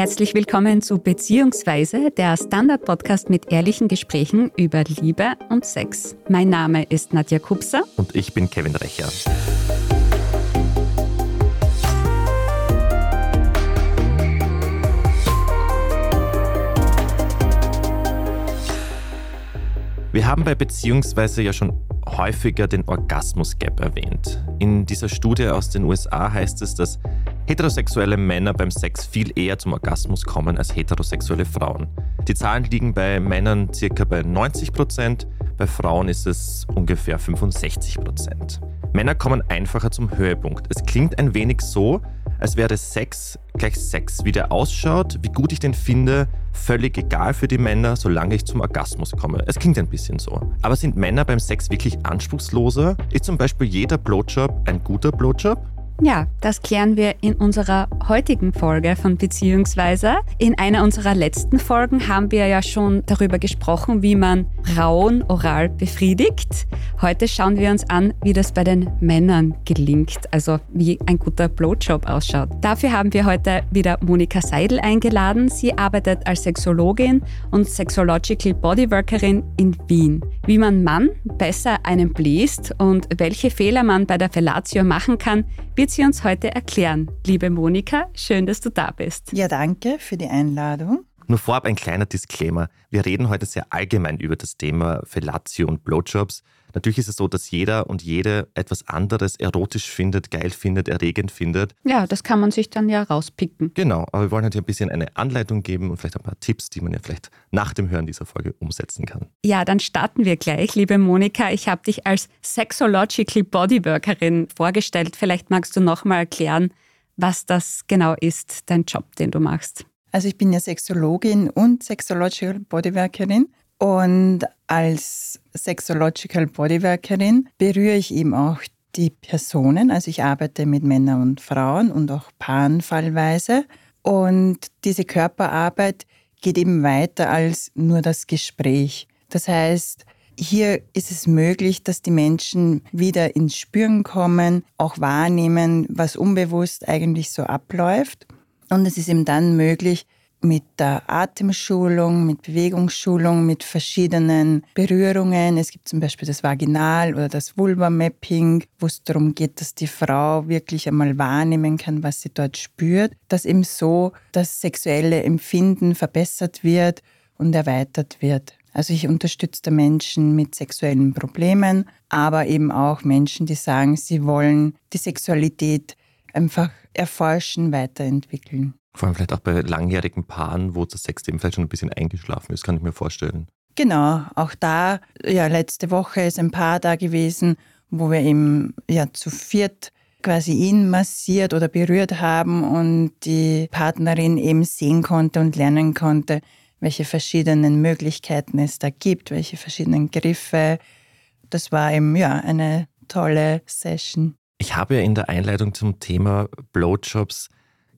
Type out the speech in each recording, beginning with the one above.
Herzlich willkommen zu Beziehungsweise, der Standard-Podcast mit ehrlichen Gesprächen über Liebe und Sex. Mein Name ist Nadja Kupser. Und ich bin Kevin Recher. Wir haben bei Beziehungsweise ja schon häufiger den Orgasmus Gap erwähnt. In dieser Studie aus den USA heißt es, dass heterosexuelle Männer beim Sex viel eher zum Orgasmus kommen als heterosexuelle Frauen. Die Zahlen liegen bei Männern circa bei 90 Prozent, bei Frauen ist es ungefähr 65 Prozent. Männer kommen einfacher zum Höhepunkt. Es klingt ein wenig so, als wäre Sex gleich Sex. Wie der ausschaut, wie gut ich den finde, völlig egal für die Männer, solange ich zum Orgasmus komme. Es klingt ein bisschen so. Aber sind Männer beim Sex wirklich anspruchsloser? Ist zum Beispiel jeder Blowjob ein guter Blowjob? Ja, das klären wir in unserer heutigen Folge von Beziehungsweise. In einer unserer letzten Folgen haben wir ja schon darüber gesprochen, wie man Frauen oral befriedigt. Heute schauen wir uns an, wie das bei den Männern gelingt, also wie ein guter Blowjob ausschaut. Dafür haben wir heute wieder Monika Seidel eingeladen. Sie arbeitet als Sexologin und Sexological Bodyworkerin in Wien. Wie man Mann besser einen bläst und welche Fehler man bei der Fellatio machen kann, wird wird sie uns heute erklären. Liebe Monika, schön, dass du da bist. Ja, danke für die Einladung. Nur vorab ein kleiner Disclaimer. Wir reden heute sehr allgemein über das Thema Fellatio und Blowjobs. Natürlich ist es so, dass jeder und jede etwas anderes erotisch findet, geil findet, erregend findet. Ja, das kann man sich dann ja rauspicken. Genau, aber wir wollen heute ein bisschen eine Anleitung geben und vielleicht ein paar Tipps, die man ja vielleicht nach dem Hören dieser Folge umsetzen kann. Ja, dann starten wir gleich, liebe Monika. Ich habe dich als Sexological Bodyworkerin vorgestellt. Vielleicht magst du noch mal erklären, was das genau ist, dein Job, den du machst. Also ich bin ja Sexologin und Sexological Bodyworkerin und als Sexological Bodyworkerin berühre ich eben auch die Personen. Also ich arbeite mit Männern und Frauen und auch Paaren fallweise. Und diese Körperarbeit geht eben weiter als nur das Gespräch. Das heißt, hier ist es möglich, dass die Menschen wieder ins Spüren kommen, auch wahrnehmen, was unbewusst eigentlich so abläuft. Und es ist eben dann möglich, mit der Atemschulung, mit Bewegungsschulung, mit verschiedenen Berührungen. Es gibt zum Beispiel das Vaginal- oder das Vulva-Mapping, wo es darum geht, dass die Frau wirklich einmal wahrnehmen kann, was sie dort spürt. Dass eben so das sexuelle Empfinden verbessert wird und erweitert wird. Also ich unterstütze Menschen mit sexuellen Problemen, aber eben auch Menschen, die sagen, sie wollen die Sexualität einfach erforschen, weiterentwickeln. Vor allem vielleicht auch bei langjährigen Paaren, wo das Sexleben vielleicht schon ein bisschen eingeschlafen ist, kann ich mir vorstellen. Genau, auch da, ja, letzte Woche ist ein Paar da gewesen, wo wir eben ja zu viert quasi ihn massiert oder berührt haben und die Partnerin eben sehen konnte und lernen konnte, welche verschiedenen Möglichkeiten es da gibt, welche verschiedenen Griffe. Das war eben ja eine tolle Session. Ich habe ja in der Einleitung zum Thema Blowjobs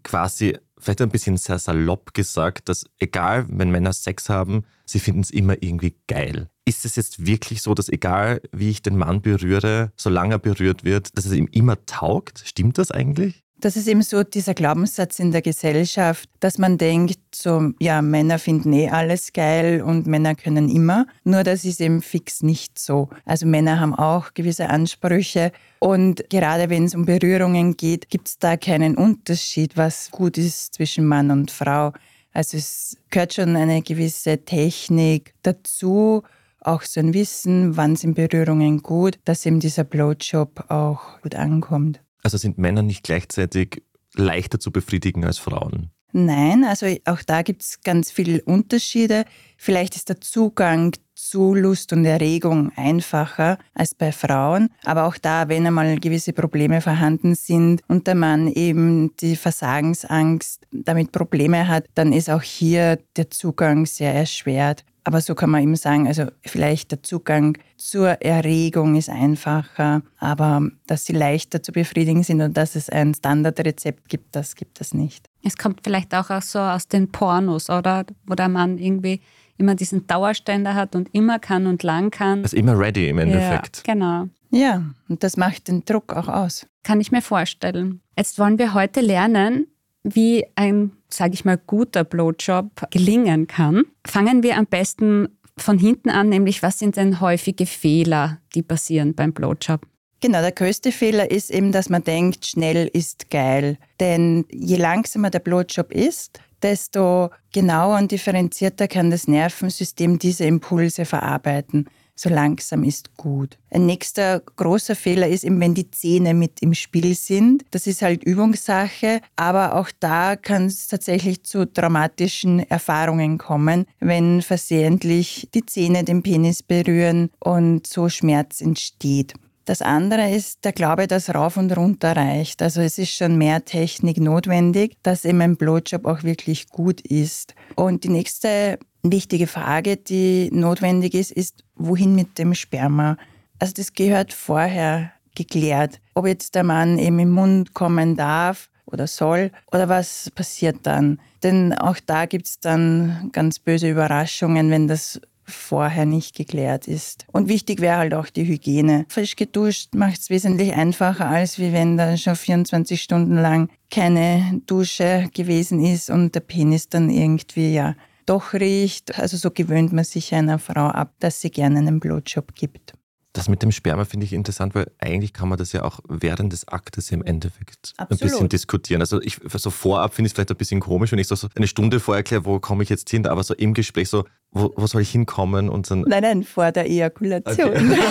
quasi vielleicht ein bisschen sehr salopp gesagt, dass egal, wenn Männer Sex haben, sie finden es immer irgendwie geil. Ist es jetzt wirklich so, dass egal, wie ich den Mann berühre, solange er berührt wird, dass es ihm immer taugt? Stimmt das eigentlich? Das ist eben so dieser Glaubenssatz in der Gesellschaft, dass man denkt, so, ja, Männer finden eh alles geil und Männer können immer. Nur das ist eben fix nicht so. Also Männer haben auch gewisse Ansprüche und gerade wenn es um Berührungen geht, gibt es da keinen Unterschied, was gut ist zwischen Mann und Frau. Also es gehört schon eine gewisse Technik dazu, auch so ein Wissen, wann sind Berührungen gut, dass eben dieser Blowjob auch gut ankommt. Also sind Männer nicht gleichzeitig leichter zu befriedigen als Frauen? Nein, also auch da gibt es ganz viele Unterschiede. Vielleicht ist der Zugang zu Lust und Erregung einfacher als bei Frauen. Aber auch da, wenn einmal gewisse Probleme vorhanden sind und der Mann eben die Versagensangst damit Probleme hat, dann ist auch hier der Zugang sehr erschwert. Aber so kann man eben sagen, also vielleicht der Zugang zur Erregung ist einfacher, aber dass sie leichter zu befriedigen sind und dass es ein Standardrezept gibt, das gibt es nicht. Es kommt vielleicht auch so aus den Pornos, oder? Wo der Mann irgendwie immer diesen Dauerständer hat und immer kann und lang kann. Also immer ready im Endeffekt. Ja, genau. Ja, und das macht den Druck auch aus. Kann ich mir vorstellen. Jetzt wollen wir heute lernen, wie ein, sage ich mal, guter Blowjob gelingen kann. Fangen wir am besten von hinten an, nämlich was sind denn häufige Fehler, die passieren beim Blowjob? Genau, der größte Fehler ist eben, dass man denkt, schnell ist geil. Denn je langsamer der Blowjob ist, desto genauer und differenzierter kann das Nervensystem diese Impulse verarbeiten so langsam ist gut. Ein nächster großer Fehler ist eben, wenn die Zähne mit im Spiel sind. Das ist halt Übungssache, aber auch da kann es tatsächlich zu traumatischen Erfahrungen kommen, wenn versehentlich die Zähne den Penis berühren und so Schmerz entsteht. Das andere ist der Glaube, dass rauf und runter reicht. Also es ist schon mehr Technik notwendig, dass eben ein Blowjob auch wirklich gut ist. Und die nächste wichtige Frage, die notwendig ist, ist, wohin mit dem Sperma? Also das gehört vorher geklärt. Ob jetzt der Mann eben im Mund kommen darf oder soll oder was passiert dann. Denn auch da gibt es dann ganz böse Überraschungen, wenn das vorher nicht geklärt ist. Und wichtig wäre halt auch die Hygiene. Frisch geduscht macht es wesentlich einfacher, als wie wenn da schon 24 Stunden lang keine Dusche gewesen ist und der Penis dann irgendwie ja doch riecht. Also so gewöhnt man sich einer Frau ab, dass sie gerne einen Blowjob gibt. Das mit dem Sperma finde ich interessant, weil eigentlich kann man das ja auch während des Aktes im Endeffekt Absolut. ein bisschen diskutieren. Also ich so vorab finde ich es vielleicht ein bisschen komisch, wenn ich so, so eine Stunde vorher erkläre, wo komme ich jetzt hin, aber so im Gespräch so, wo, wo soll ich hinkommen und dann. Nein, nein, vor der Ejakulation. Okay.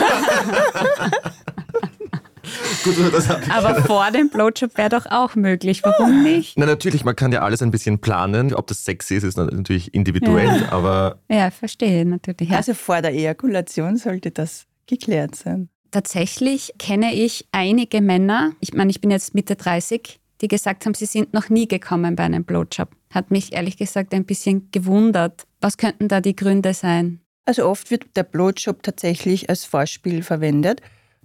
Gut, Aber vor dem Blowjob wäre doch auch möglich. Warum nicht? Na, natürlich, man kann ja alles ein bisschen planen. Ob das sexy ist, ist natürlich individuell, ja. aber. Ja, verstehe natürlich. Ja. Also vor der Ejakulation sollte das geklärt sein. Tatsächlich kenne ich einige Männer, ich meine, ich bin jetzt Mitte 30, die gesagt haben, sie sind noch nie gekommen bei einem Blowjob. Hat mich ehrlich gesagt ein bisschen gewundert. Was könnten da die Gründe sein? Also oft wird der Blowjob tatsächlich als Vorspiel verwendet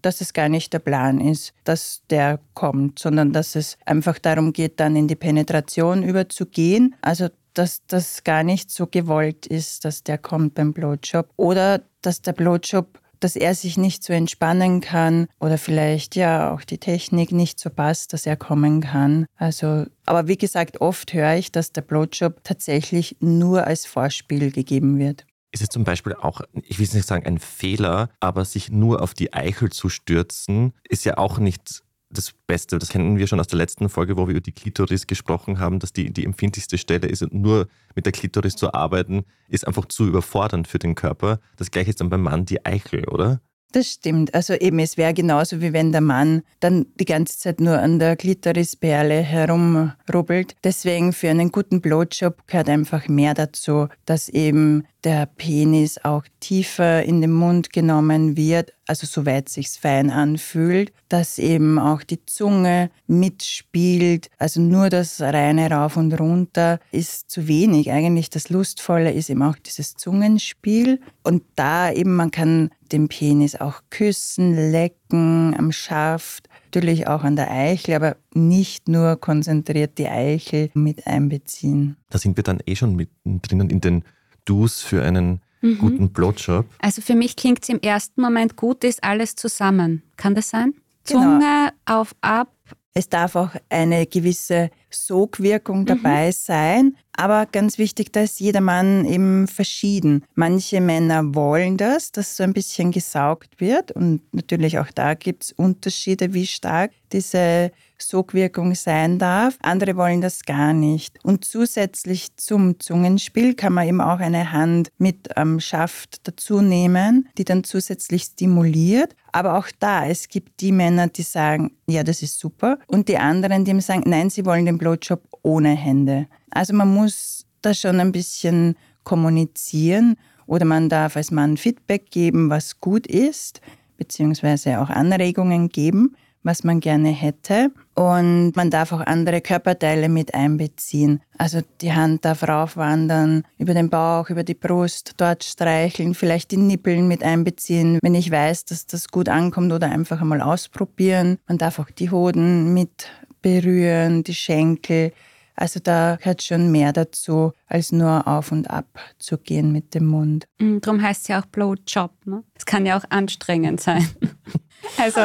dass es gar nicht der Plan ist, dass der kommt, sondern dass es einfach darum geht, dann in die Penetration überzugehen. Also dass das gar nicht so gewollt ist, dass der kommt beim Blowjob. Oder dass der Blowjob dass er sich nicht so entspannen kann oder vielleicht ja auch die Technik nicht so passt, dass er kommen kann. Also, aber wie gesagt, oft höre ich, dass der Blowjob tatsächlich nur als Vorspiel gegeben wird ist es zum Beispiel auch, ich will nicht sagen ein Fehler, aber sich nur auf die Eichel zu stürzen, ist ja auch nicht das Beste. Das kennen wir schon aus der letzten Folge, wo wir über die Klitoris gesprochen haben, dass die die empfindlichste Stelle ist und nur mit der Klitoris zu arbeiten, ist einfach zu überfordernd für den Körper. Das gleiche ist dann beim Mann die Eichel, oder? Das stimmt. Also eben, es wäre genauso wie wenn der Mann dann die ganze Zeit nur an der Klitorisperle herumrubbelt. Deswegen für einen guten Blowjob gehört einfach mehr dazu, dass eben der Penis auch tiefer in den Mund genommen wird, also soweit sich's fein anfühlt, dass eben auch die Zunge mitspielt, also nur das reine rauf und runter ist zu wenig. Eigentlich das lustvolle ist eben auch dieses Zungenspiel und da eben man kann den Penis auch küssen, lecken am Schaft, natürlich auch an der Eichel, aber nicht nur konzentriert die Eichel mit einbeziehen. Da sind wir dann eh schon mittendrin in den Do's für einen mhm. guten Blowjob? Also für mich klingt es im ersten Moment gut, ist alles zusammen. Kann das sein? Genau. Zunge auf, ab. Es darf auch eine gewisse Sogwirkung mhm. dabei mhm. sein. Aber ganz wichtig, da ist jeder Mann eben verschieden. Manche Männer wollen das, dass so ein bisschen gesaugt wird. Und natürlich auch da gibt es Unterschiede, wie stark diese Sogwirkung sein darf. Andere wollen das gar nicht. Und zusätzlich zum Zungenspiel kann man eben auch eine Hand mit am Schaft dazu nehmen, die dann zusätzlich stimuliert. Aber auch da, es gibt die Männer, die sagen, ja, das ist super. Und die anderen, die sagen, nein, sie wollen den Blowjob ohne Hände. Also man muss da schon ein bisschen kommunizieren oder man darf als Mann Feedback geben, was gut ist, beziehungsweise auch Anregungen geben was man gerne hätte. Und man darf auch andere Körperteile mit einbeziehen. Also die Hand darf raufwandern, über den Bauch, über die Brust, dort streicheln, vielleicht die Nippeln mit einbeziehen, wenn ich weiß, dass das gut ankommt oder einfach einmal ausprobieren. Man darf auch die Hoden mit berühren, die Schenkel. Also da gehört schon mehr dazu, als nur auf und ab zu gehen mit dem Mund. Mm, darum heißt es ja auch Blowjob. Ne? Es kann ja auch anstrengend sein. Also,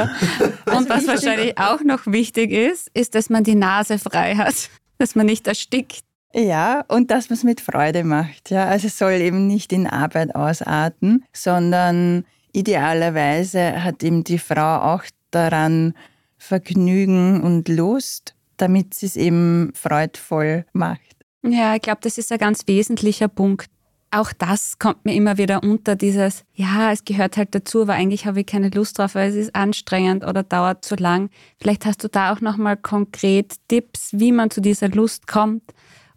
und was wahrscheinlich auch noch wichtig ist, ist, dass man die Nase frei hat. Dass man nicht erstickt. Ja, und dass man es mit Freude macht. Ja, also es soll eben nicht in Arbeit ausarten, sondern idealerweise hat eben die Frau auch daran Vergnügen und Lust, damit sie es eben freudvoll macht. Ja, ich glaube, das ist ein ganz wesentlicher Punkt. Auch das kommt mir immer wieder unter, dieses, ja, es gehört halt dazu, aber eigentlich habe ich keine Lust drauf, weil es ist anstrengend oder dauert zu lang. Vielleicht hast du da auch nochmal konkret Tipps, wie man zu dieser Lust kommt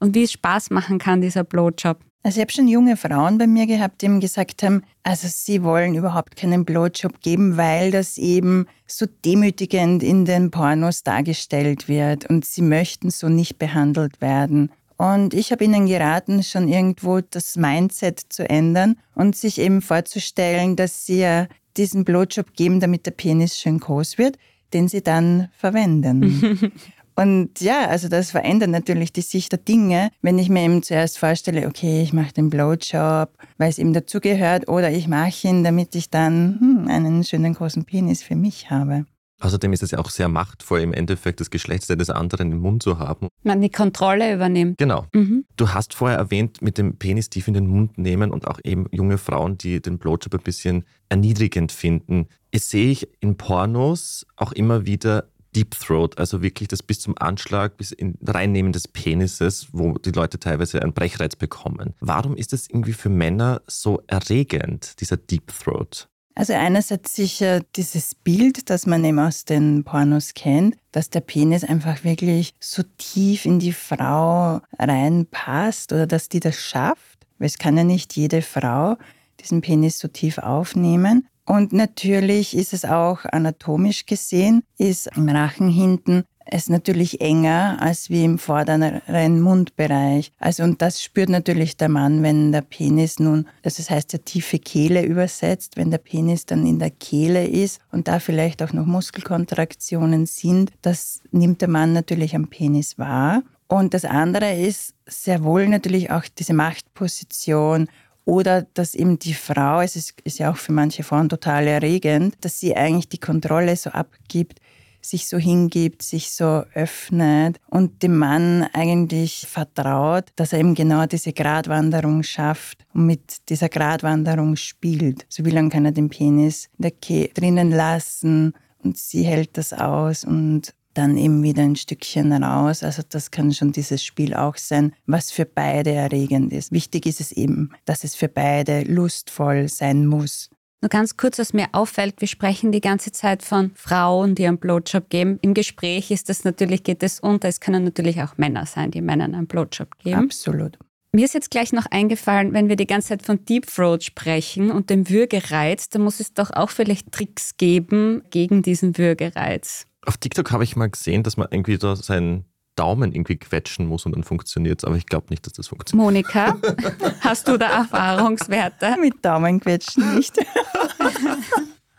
und wie es Spaß machen kann, dieser Blowjob. Also ich habe schon junge Frauen bei mir gehabt, die eben gesagt haben, also sie wollen überhaupt keinen Blowjob geben, weil das eben so demütigend in den Pornos dargestellt wird und sie möchten so nicht behandelt werden. Und ich habe ihnen geraten, schon irgendwo das Mindset zu ändern und sich eben vorzustellen, dass sie ja diesen Blowjob geben, damit der Penis schön groß wird, den sie dann verwenden. Und ja, also das verändert natürlich die Sicht der Dinge, wenn ich mir eben zuerst vorstelle, okay, ich mache den Blowjob, weil es eben dazugehört, oder ich mache ihn, damit ich dann hm, einen schönen großen Penis für mich habe. Außerdem ist es ja auch sehr machtvoll, im Endeffekt das Geschlechtsteil des anderen im Mund zu haben. Man die Kontrolle übernimmt. Genau. Mhm. Du hast vorher erwähnt, mit dem Penis tief in den Mund nehmen und auch eben junge Frauen, die den Blowjob ein bisschen erniedrigend finden. Jetzt sehe ich in Pornos auch immer wieder Deep Throat, also wirklich das bis zum Anschlag, bis in Reinnehmen des Penises, wo die Leute teilweise einen Brechreiz bekommen. Warum ist das irgendwie für Männer so erregend, dieser Deep Throat? Also einerseits sicher dieses Bild, das man eben aus den Pornos kennt, dass der Penis einfach wirklich so tief in die Frau reinpasst oder dass die das schafft. Weil es kann ja nicht jede Frau diesen Penis so tief aufnehmen. Und natürlich ist es auch anatomisch gesehen, ist im Rachen hinten es natürlich enger als wie im vorderen Mundbereich. Also und das spürt natürlich der Mann, wenn der Penis nun, also das heißt ja tiefe Kehle übersetzt, wenn der Penis dann in der Kehle ist und da vielleicht auch noch Muskelkontraktionen sind, das nimmt der Mann natürlich am Penis wahr. Und das andere ist sehr wohl natürlich auch diese Machtposition oder dass eben die Frau, es ist, ist ja auch für manche Frauen total erregend, dass sie eigentlich die Kontrolle so abgibt, sich so hingibt, sich so öffnet und dem Mann eigentlich vertraut, dass er eben genau diese Gratwanderung schafft und mit dieser Gratwanderung spielt. So wie lange kann er den Penis in der Ke drinnen lassen und sie hält das aus und dann eben wieder ein Stückchen raus. Also das kann schon dieses Spiel auch sein, was für beide erregend ist. Wichtig ist es eben, dass es für beide lustvoll sein muss. Nur ganz kurz, was mir auffällt, wir sprechen die ganze Zeit von Frauen, die einen Blowjob geben. Im Gespräch ist das natürlich, geht es unter. Es können natürlich auch Männer sein, die Männern einen Blowjob geben. Absolut. Mir ist jetzt gleich noch eingefallen, wenn wir die ganze Zeit von Deep Throat sprechen und dem Würgereiz, da muss es doch auch vielleicht Tricks geben gegen diesen Würgereiz. Auf TikTok habe ich mal gesehen, dass man irgendwie da seinen Daumen irgendwie quetschen muss und dann funktioniert es. Aber ich glaube nicht, dass das funktioniert. Monika, hast du da Erfahrungswerte? Mit Daumen quetschen nicht.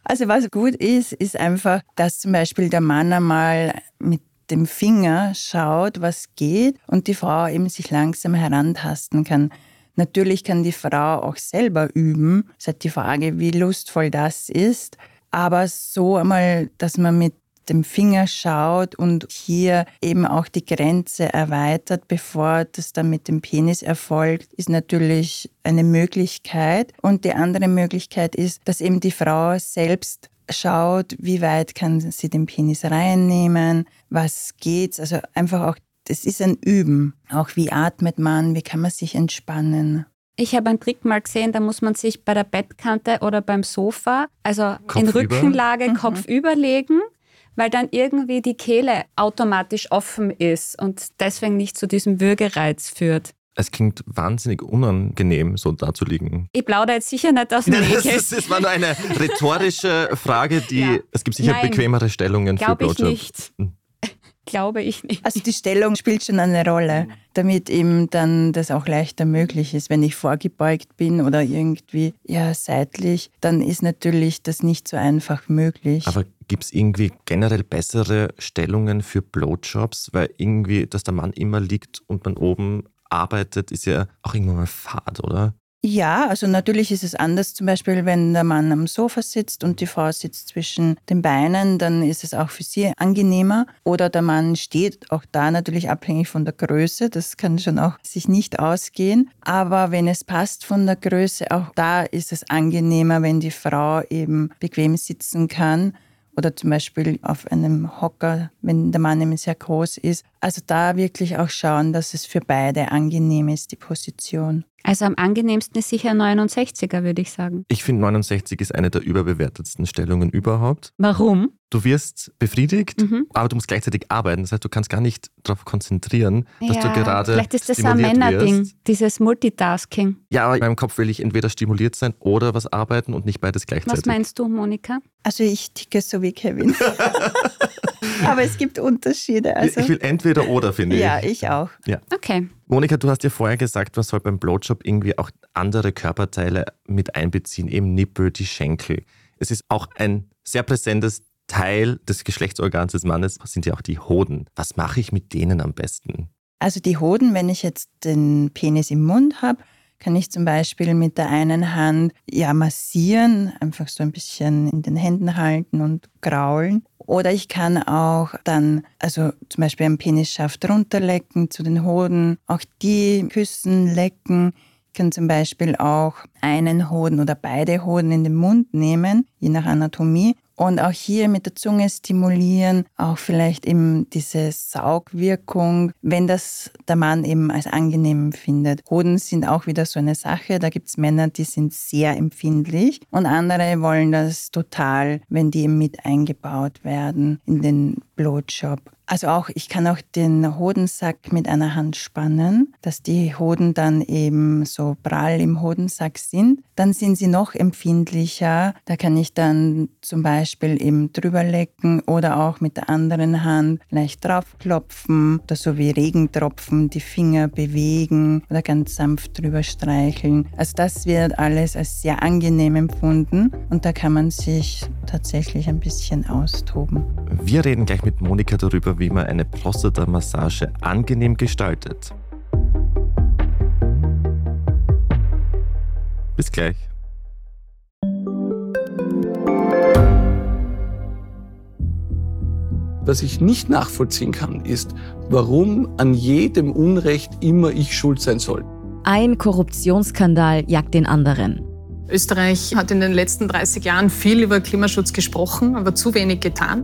also was gut ist, ist einfach, dass zum Beispiel der Mann einmal mit dem Finger schaut, was geht und die Frau eben sich langsam herantasten kann. Natürlich kann die Frau auch selber üben. Es ist halt die Frage, wie lustvoll das ist. Aber so einmal, dass man mit dem Finger schaut und hier eben auch die Grenze erweitert, bevor das dann mit dem Penis erfolgt, ist natürlich eine Möglichkeit. Und die andere Möglichkeit ist, dass eben die Frau selbst schaut, wie weit kann sie den Penis reinnehmen, was geht. Also einfach auch, das ist ein Üben. Auch wie atmet man, wie kann man sich entspannen. Ich habe einen Trick mal gesehen, da muss man sich bei der Bettkante oder beim Sofa, also Kopf in Rückenlage, mhm. Kopf überlegen weil dann irgendwie die Kehle automatisch offen ist und deswegen nicht zu diesem Würgereiz führt. Es klingt wahnsinnig unangenehm, so da zu liegen. Ich plaudere jetzt sicher nicht aus dem Nein, das, das war nur eine rhetorische Frage, die ja. es gibt sicher Nein, bequemere Stellungen für Blowjob. Ich nicht. Glaube ich nicht. Also die Stellung spielt schon eine Rolle, damit eben dann das auch leichter möglich ist. Wenn ich vorgebeugt bin oder irgendwie ja seitlich, dann ist natürlich das nicht so einfach möglich. Aber Gibt es irgendwie generell bessere Stellungen für Blowjobs? Weil irgendwie, dass der Mann immer liegt und man oben arbeitet, ist ja auch irgendwann mal fad, oder? Ja, also natürlich ist es anders. Zum Beispiel, wenn der Mann am Sofa sitzt und die Frau sitzt zwischen den Beinen, dann ist es auch für sie angenehmer. Oder der Mann steht, auch da natürlich abhängig von der Größe. Das kann schon auch sich nicht ausgehen. Aber wenn es passt von der Größe, auch da ist es angenehmer, wenn die Frau eben bequem sitzen kann oder zum Beispiel auf einem Hocker, wenn der Mann eben sehr groß ist. Also da wirklich auch schauen, dass es für beide angenehm ist, die Position. Also am angenehmsten ist sicher 69er, würde ich sagen. Ich finde 69 ist eine der überbewertetsten Stellungen überhaupt. Warum? Du wirst befriedigt, mhm. aber du musst gleichzeitig arbeiten. Das heißt, du kannst gar nicht darauf konzentrieren, dass ja, du gerade. Vielleicht ist das ein Männerding, dieses Multitasking. Ja, aber in meinem Kopf will ich entweder stimuliert sein oder was arbeiten und nicht beides gleichzeitig. Was meinst du, Monika? Also ich ticke so wie Kevin. aber es gibt Unterschiede. Also. Ich will entweder oder, finde ich. Ja, ich auch. Ja. Okay. Monika, du hast ja vorher gesagt, man soll beim Blowjob irgendwie auch andere Körperteile mit einbeziehen, eben Nippel, die Schenkel. Es ist auch ein sehr präsentes Teil des Geschlechtsorgans des Mannes, sind ja auch die Hoden. Was mache ich mit denen am besten? Also die Hoden, wenn ich jetzt den Penis im Mund habe, kann ich zum Beispiel mit der einen Hand ja massieren, einfach so ein bisschen in den Händen halten und graulen. Oder ich kann auch dann, also zum Beispiel am Penisschaft runterlecken zu den Hoden, auch die küssen, lecken. Ich kann zum Beispiel auch einen Hoden oder beide Hoden in den Mund nehmen, je nach Anatomie, und auch hier mit der Zunge stimulieren, auch vielleicht eben diese Saugwirkung, wenn das der Mann eben als angenehm findet. Hoden sind auch wieder so eine Sache. Da gibt es Männer, die sind sehr empfindlich und andere wollen das total, wenn die eben mit eingebaut werden in den Blowjob. Also auch, ich kann auch den Hodensack mit einer Hand spannen, dass die Hoden dann eben so prall im Hodensack sind. Dann sind sie noch empfindlicher. Da kann ich dann zum Beispiel eben drüber lecken oder auch mit der anderen Hand leicht draufklopfen oder so wie Regentropfen die Finger bewegen oder ganz sanft drüber streicheln. Also das wird alles als sehr angenehm empfunden und da kann man sich tatsächlich ein bisschen austoben. Wir reden gleich mit Monika darüber, wie man eine Prostata-Massage angenehm gestaltet. Bis gleich. Was ich nicht nachvollziehen kann, ist, warum an jedem Unrecht immer ich schuld sein soll. Ein Korruptionsskandal jagt den anderen. Österreich hat in den letzten 30 Jahren viel über Klimaschutz gesprochen, aber zu wenig getan.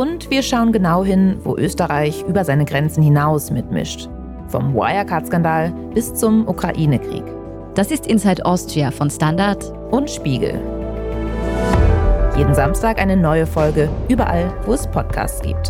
Und wir schauen genau hin, wo Österreich über seine Grenzen hinaus mitmischt. Vom Wirecard-Skandal bis zum Ukraine-Krieg. Das ist Inside Austria von Standard und Spiegel. Jeden Samstag eine neue Folge, überall, wo es Podcasts gibt.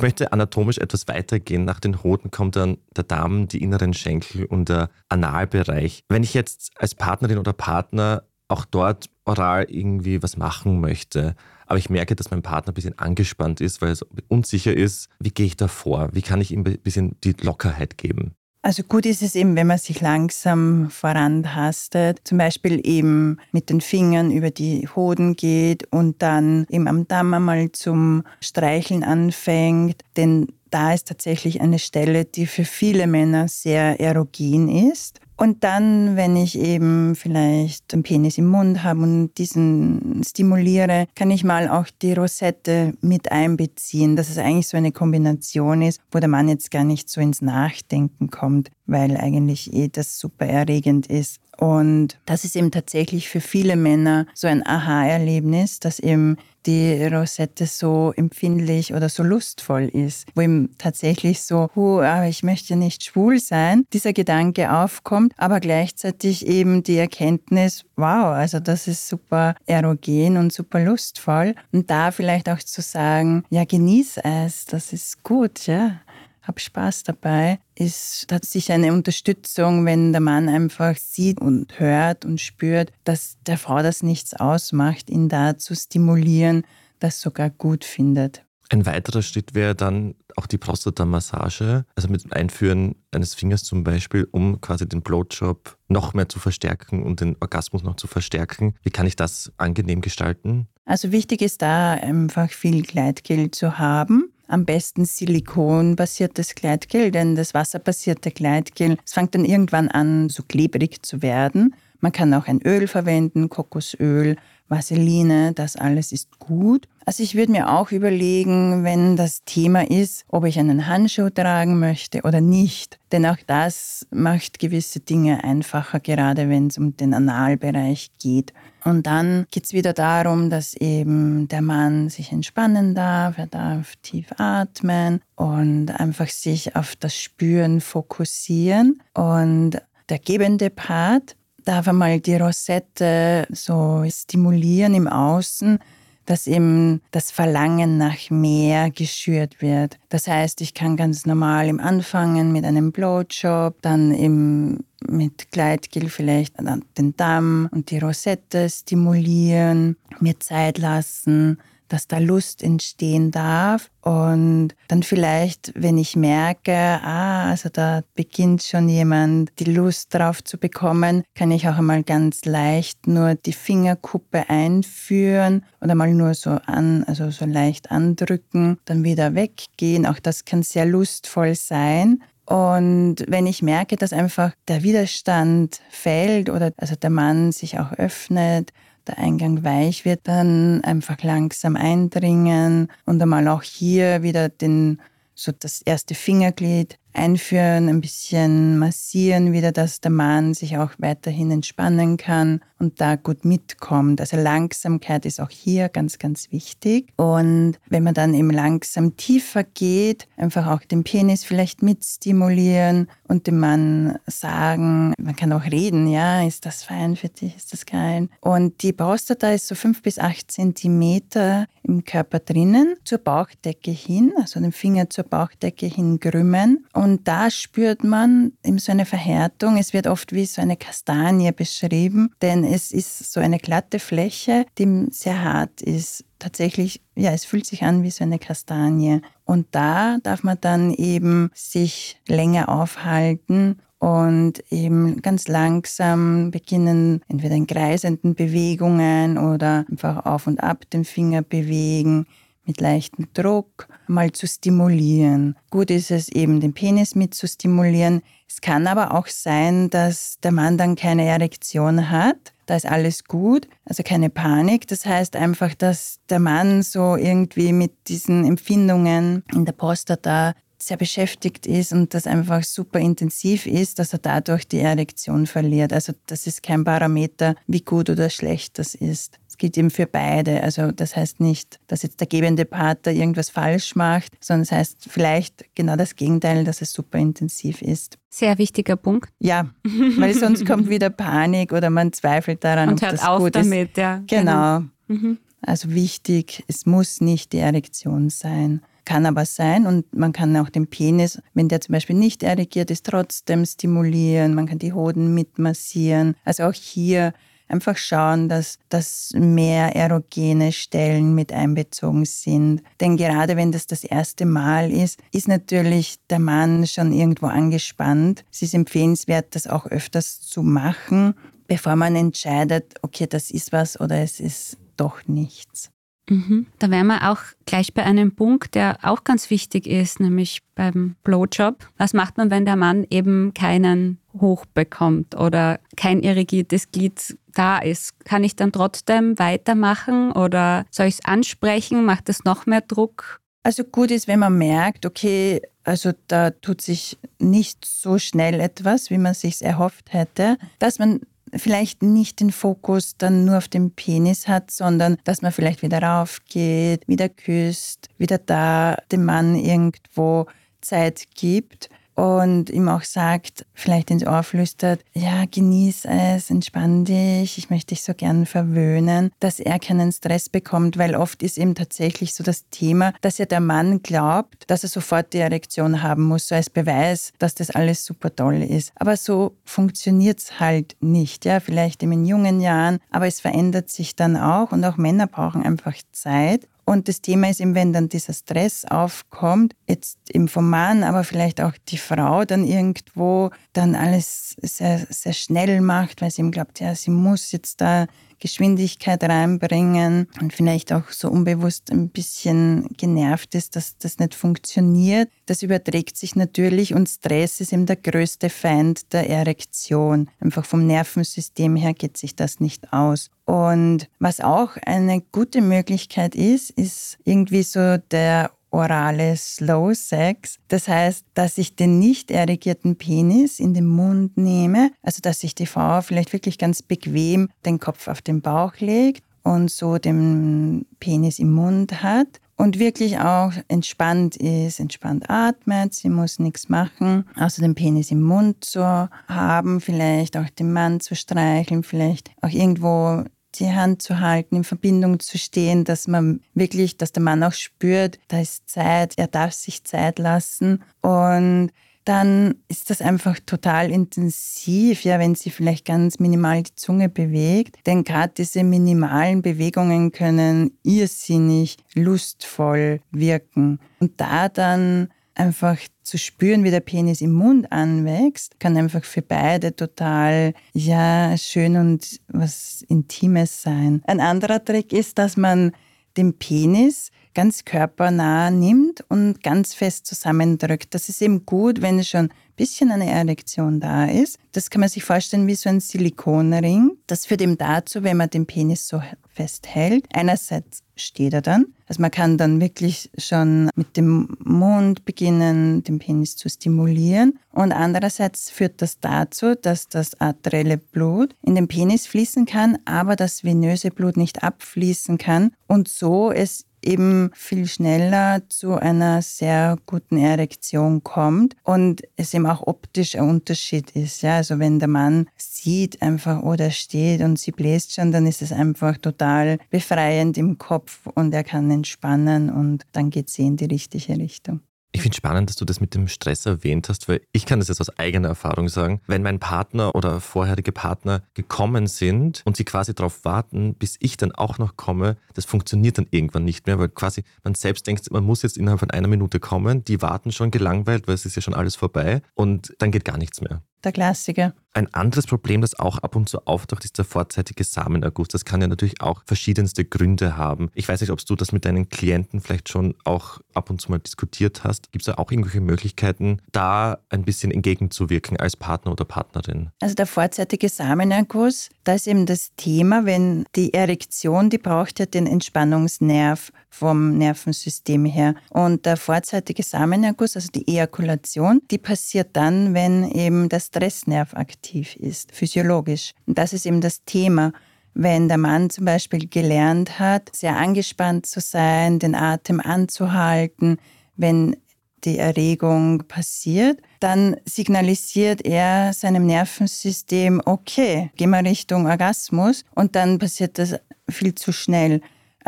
Ich möchte anatomisch etwas weitergehen. Nach den Hoden kommt dann der Darm, die inneren Schenkel und der Analbereich. Wenn ich jetzt als Partnerin oder Partner auch dort oral irgendwie was machen möchte, aber ich merke, dass mein Partner ein bisschen angespannt ist, weil er unsicher ist, wie gehe ich da vor? Wie kann ich ihm ein bisschen die Lockerheit geben? Also gut ist es eben, wenn man sich langsam vorantastet, zum Beispiel eben mit den Fingern über die Hoden geht und dann eben am Damm einmal zum Streicheln anfängt, denn da ist tatsächlich eine Stelle, die für viele Männer sehr erogen ist. Und dann, wenn ich eben vielleicht den Penis im Mund habe und diesen stimuliere, kann ich mal auch die Rosette mit einbeziehen, dass es eigentlich so eine Kombination ist, wo der Mann jetzt gar nicht so ins Nachdenken kommt, weil eigentlich eh das super erregend ist. Und das ist eben tatsächlich für viele Männer so ein Aha-Erlebnis, dass eben die Rosette so empfindlich oder so lustvoll ist, wo ihm tatsächlich so, aber ich möchte nicht schwul sein, dieser Gedanke aufkommt, aber gleichzeitig eben die Erkenntnis, wow, also das ist super erogen und super lustvoll. Und da vielleicht auch zu sagen, ja, genieß es, das ist gut, ja. Habe Spaß dabei, ist tatsächlich eine Unterstützung, wenn der Mann einfach sieht und hört und spürt, dass der Frau das nichts ausmacht, ihn da zu stimulieren, das sogar gut findet. Ein weiterer Schritt wäre dann auch die Prostata-Massage, also mit dem Einführen eines Fingers zum Beispiel, um quasi den Blowjob noch mehr zu verstärken und den Orgasmus noch zu verstärken. Wie kann ich das angenehm gestalten? Also wichtig ist da einfach viel Gleitgel zu haben. Am besten silikonbasiertes Gleitgel, denn das wasserbasierte Gleitgel, es fängt dann irgendwann an, so klebrig zu werden. Man kann auch ein Öl verwenden, Kokosöl, Vaseline, das alles ist gut. Also ich würde mir auch überlegen, wenn das Thema ist, ob ich einen Handschuh tragen möchte oder nicht. Denn auch das macht gewisse Dinge einfacher, gerade wenn es um den Analbereich geht. Und dann geht es wieder darum, dass eben der Mann sich entspannen darf, er darf tief atmen und einfach sich auf das Spüren fokussieren. Und der gebende Part, darf einmal die Rosette so stimulieren im Außen, dass eben das Verlangen nach mehr geschürt wird. Das heißt, ich kann ganz normal im Anfangen mit einem Blowjob, dann eben mit Gleitgel vielleicht den Damm und die Rosette stimulieren, mir Zeit lassen, dass da Lust entstehen darf. Und dann vielleicht, wenn ich merke, ah, also da beginnt schon jemand die Lust drauf zu bekommen, kann ich auch einmal ganz leicht nur die Fingerkuppe einführen oder mal nur so an, also so leicht andrücken, dann wieder weggehen. Auch das kann sehr lustvoll sein. Und wenn ich merke, dass einfach der Widerstand fällt oder also der Mann sich auch öffnet, der Eingang weich wird, dann einfach langsam eindringen und einmal auch hier wieder den, so das erste Fingerglied einführen, ein bisschen massieren wieder, dass der Mann sich auch weiterhin entspannen kann und da gut mitkommt. Also Langsamkeit ist auch hier ganz, ganz wichtig. Und wenn man dann eben langsam tiefer geht, einfach auch den Penis vielleicht mitstimulieren und dem Mann sagen, man kann auch reden, ja, ist das fein für dich, ist das geil. Und die Prostata ist so fünf bis acht Zentimeter im Körper drinnen, zur Bauchdecke hin, also den Finger zur Bauchdecke hin krümmen und da spürt man eben so eine Verhärtung. Es wird oft wie so eine Kastanie beschrieben, denn es ist so eine glatte Fläche, die sehr hart ist. Tatsächlich, ja, es fühlt sich an wie so eine Kastanie. Und da darf man dann eben sich länger aufhalten und eben ganz langsam beginnen, entweder in kreisenden Bewegungen oder einfach auf und ab den Finger bewegen mit leichtem Druck mal zu stimulieren. Gut ist es eben, den Penis mit zu stimulieren. Es kann aber auch sein, dass der Mann dann keine Erektion hat. Da ist alles gut, also keine Panik. Das heißt einfach, dass der Mann so irgendwie mit diesen Empfindungen in der Prostata sehr beschäftigt ist und das einfach super intensiv ist, dass er dadurch die Erektion verliert. Also das ist kein Parameter, wie gut oder schlecht das ist gilt eben für beide. Also das heißt nicht, dass jetzt der gebende Partner irgendwas falsch macht, sondern es das heißt vielleicht genau das Gegenteil, dass es super intensiv ist. Sehr wichtiger Punkt. Ja, weil sonst kommt wieder Panik oder man zweifelt daran, Und hört das auf gut damit, ist. ja. Genau. Mhm. Also wichtig, es muss nicht die Erektion sein. Kann aber sein und man kann auch den Penis, wenn der zum Beispiel nicht erigiert ist, trotzdem stimulieren. Man kann die Hoden mitmassieren. Also auch hier einfach schauen, dass, dass mehr erogene Stellen mit einbezogen sind. Denn gerade wenn das das erste Mal ist, ist natürlich der Mann schon irgendwo angespannt. Es ist empfehlenswert, das auch öfters zu machen, bevor man entscheidet, okay, das ist was oder es ist doch nichts. Mhm. Da wären wir auch gleich bei einem Punkt, der auch ganz wichtig ist, nämlich beim Blowjob. Was macht man, wenn der Mann eben keinen hochbekommt oder kein irrigiertes Glied da ist? Kann ich dann trotzdem weitermachen oder soll ich es ansprechen? Macht es noch mehr Druck? Also gut ist, wenn man merkt, okay, also da tut sich nicht so schnell etwas, wie man sich erhofft hätte, dass man vielleicht nicht den Fokus dann nur auf den Penis hat, sondern dass man vielleicht wieder raufgeht, wieder küsst, wieder da dem Mann irgendwo Zeit gibt. Und ihm auch sagt, vielleicht ins Ohr flüstert, ja, genieß es, entspann dich, ich möchte dich so gern verwöhnen, dass er keinen Stress bekommt, weil oft ist eben tatsächlich so das Thema, dass ja der Mann glaubt, dass er sofort die Erektion haben muss, so als Beweis, dass das alles super toll ist. Aber so funktioniert es halt nicht, ja, vielleicht in jungen Jahren, aber es verändert sich dann auch und auch Männer brauchen einfach Zeit. Und das Thema ist eben, wenn dann dieser Stress aufkommt, jetzt eben vom Mann, aber vielleicht auch die Frau dann irgendwo dann alles sehr, sehr schnell macht, weil sie eben glaubt, ja, sie muss jetzt da Geschwindigkeit reinbringen und vielleicht auch so unbewusst ein bisschen genervt ist, dass das nicht funktioniert. Das überträgt sich natürlich und Stress ist eben der größte Feind der Erektion. Einfach vom Nervensystem her geht sich das nicht aus. Und was auch eine gute Möglichkeit ist, ist irgendwie so der orale Slow Sex. Das heißt, dass ich den nicht erregierten Penis in den Mund nehme, also dass sich die Frau vielleicht wirklich ganz bequem den Kopf auf den Bauch legt und so den Penis im Mund hat und wirklich auch entspannt ist, entspannt atmet. Sie muss nichts machen, außer den Penis im Mund zu haben, vielleicht auch den Mann zu streicheln, vielleicht auch irgendwo die Hand zu halten, in Verbindung zu stehen, dass man wirklich, dass der Mann auch spürt, da ist Zeit, er darf sich Zeit lassen und dann ist das einfach total intensiv, ja, wenn sie vielleicht ganz minimal die Zunge bewegt. Denn gerade diese minimalen Bewegungen können irrsinnig lustvoll wirken. Und da dann einfach zu spüren, wie der Penis im Mund anwächst, kann einfach für beide total, ja, schön und was Intimes sein. Ein anderer Trick ist, dass man den Penis ganz körpernah nimmt und ganz fest zusammendrückt. Das ist eben gut, wenn schon ein bisschen eine Erektion da ist. Das kann man sich vorstellen wie so ein Silikonring. Das führt eben dazu, wenn man den Penis so festhält. Einerseits steht er dann. Also man kann dann wirklich schon mit dem Mund beginnen, den Penis zu stimulieren. Und andererseits führt das dazu, dass das arterielle Blut in den Penis fließen kann, aber das venöse Blut nicht abfließen kann und so es eben viel schneller zu einer sehr guten Erektion kommt und es eben auch optisch ein Unterschied ist. Ja, also wenn der Mann sieht einfach oder steht und sie bläst schon, dann ist es einfach total befreiend im Kopf und er kann entspannen und dann geht sie in die richtige Richtung. Ich finde spannend, dass du das mit dem Stress erwähnt hast, weil ich kann das jetzt aus eigener Erfahrung sagen. Wenn mein Partner oder vorherige Partner gekommen sind und sie quasi darauf warten, bis ich dann auch noch komme, das funktioniert dann irgendwann nicht mehr, weil quasi man selbst denkt, man muss jetzt innerhalb von einer Minute kommen. Die warten schon gelangweilt, weil es ist ja schon alles vorbei und dann geht gar nichts mehr der Klassiker. Ein anderes Problem, das auch ab und zu auftaucht, ist der vorzeitige Samenerguss. Das kann ja natürlich auch verschiedenste Gründe haben. Ich weiß nicht, ob du das mit deinen Klienten vielleicht schon auch ab und zu mal diskutiert hast. Gibt es da auch irgendwelche Möglichkeiten, da ein bisschen entgegenzuwirken als Partner oder Partnerin? Also der vorzeitige Samenerguss, da ist eben das Thema, wenn die Erektion, die braucht ja den Entspannungsnerv vom Nervensystem her. Und der vorzeitige Samenerguss, also die Ejakulation, die passiert dann, wenn eben der Stressnerv aktiv ist, physiologisch. Und das ist eben das Thema. Wenn der Mann zum Beispiel gelernt hat, sehr angespannt zu sein, den Atem anzuhalten, wenn die Erregung passiert, dann signalisiert er seinem Nervensystem, okay, geh mal Richtung Orgasmus und dann passiert das viel zu schnell.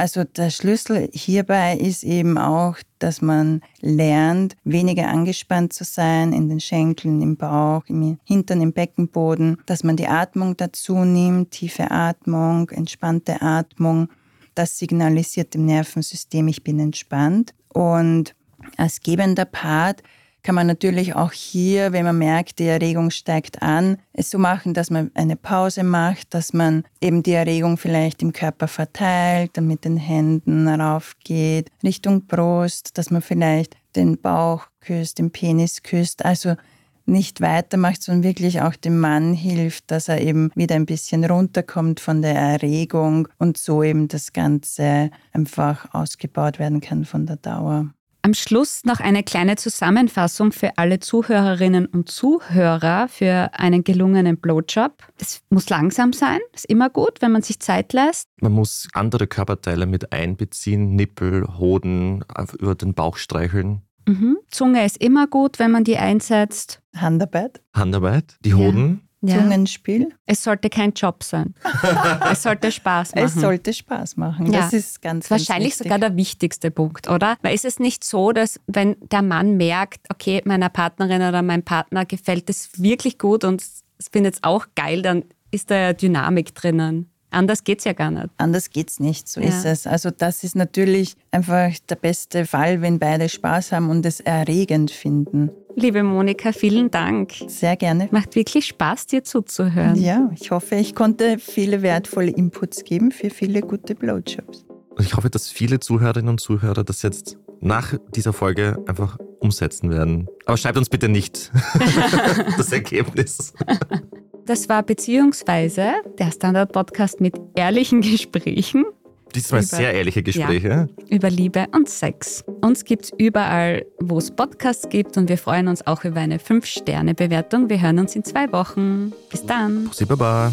Also der Schlüssel hierbei ist eben auch, dass man lernt, weniger angespannt zu sein in den Schenkeln, im Bauch, im Hintern, im Beckenboden, dass man die Atmung dazu nimmt, tiefe Atmung, entspannte Atmung. Das signalisiert dem Nervensystem, ich bin entspannt. Und als gebender Part kann man natürlich auch hier, wenn man merkt, die Erregung steigt an, es so machen, dass man eine Pause macht, dass man eben die Erregung vielleicht im Körper verteilt, dann mit den Händen raufgeht, Richtung Brust, dass man vielleicht den Bauch küsst, den Penis küsst, also nicht weitermacht, sondern wirklich auch dem Mann hilft, dass er eben wieder ein bisschen runterkommt von der Erregung und so eben das Ganze einfach ausgebaut werden kann von der Dauer. Am Schluss noch eine kleine Zusammenfassung für alle Zuhörerinnen und Zuhörer für einen gelungenen Blowjob. Es muss langsam sein, ist immer gut, wenn man sich Zeit lässt. Man muss andere Körperteile mit einbeziehen, Nippel, Hoden, über den Bauch streicheln. Mhm. Zunge ist immer gut, wenn man die einsetzt. Handarbeit, Handarbeit, die Ja. Hoden. Ja. Zungenspiel. Es sollte kein Job sein. es sollte Spaß machen. Es sollte Spaß machen. Ja. Das ist ganz, wahrscheinlich ganz sogar der wichtigste Punkt, oder? Weil ist es nicht so, dass wenn der Mann merkt, okay, meiner Partnerin oder meinem Partner gefällt es wirklich gut und es findet es auch geil, dann ist da ja Dynamik drinnen. Anders geht's ja gar nicht. Anders geht's nicht, so Ja. ist es. Also das ist natürlich einfach der beste Fall, wenn beide Spaß haben und es erregend finden. Liebe Monika, vielen Dank. Sehr gerne. Macht wirklich Spaß, dir zuzuhören. Ja, ich hoffe, ich konnte viele wertvolle Inputs geben für viele gute Blowjobs. Und ich hoffe, dass viele Zuhörerinnen und Zuhörer das jetzt nach dieser Folge einfach umsetzen werden. Aber schreibt uns bitte nicht das Ergebnis. Das war beziehungsweise der Standard-Podcast mit ehrlichen Gesprächen Diesmal Über- sehr ehrliche Gespräche. über Liebe und Sex. Uns gibt's überall, wo es Podcasts gibt und wir freuen uns auch über eine 5-Sterne-Bewertung. Wir hören uns in zwei Wochen. Bis dann. Pussy Baba.